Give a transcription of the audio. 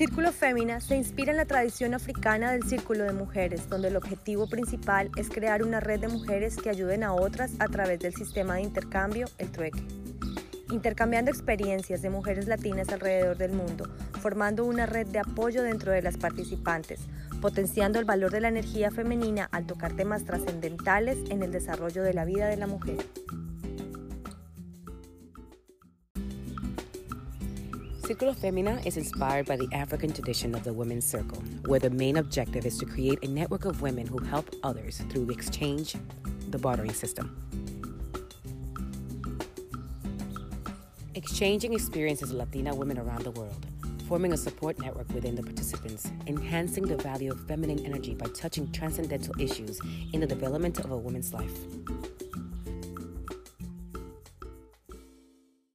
Círculo Fémina se inspira en la tradición africana del círculo de mujeres, donde el objetivo principal es crear una red de mujeres que ayuden a otras a través del sistema de intercambio, el trueque. Intercambiando experiencias de mujeres latinas alrededor del mundo, formando una red de apoyo dentro de las participantes, potenciando el valor de la energía femenina al tocar temas trascendentales en el desarrollo de la vida de la mujer. Círculo Femina is inspired by the African tradition of the Women's Circle, where the main objective is to create a network of women who help others through the exchange, the bartering system. Exchanging experiences with Latina women around the world, forming a support network within the participants, enhancing the value of feminine energy by touching transcendental issues in the development of a woman's life.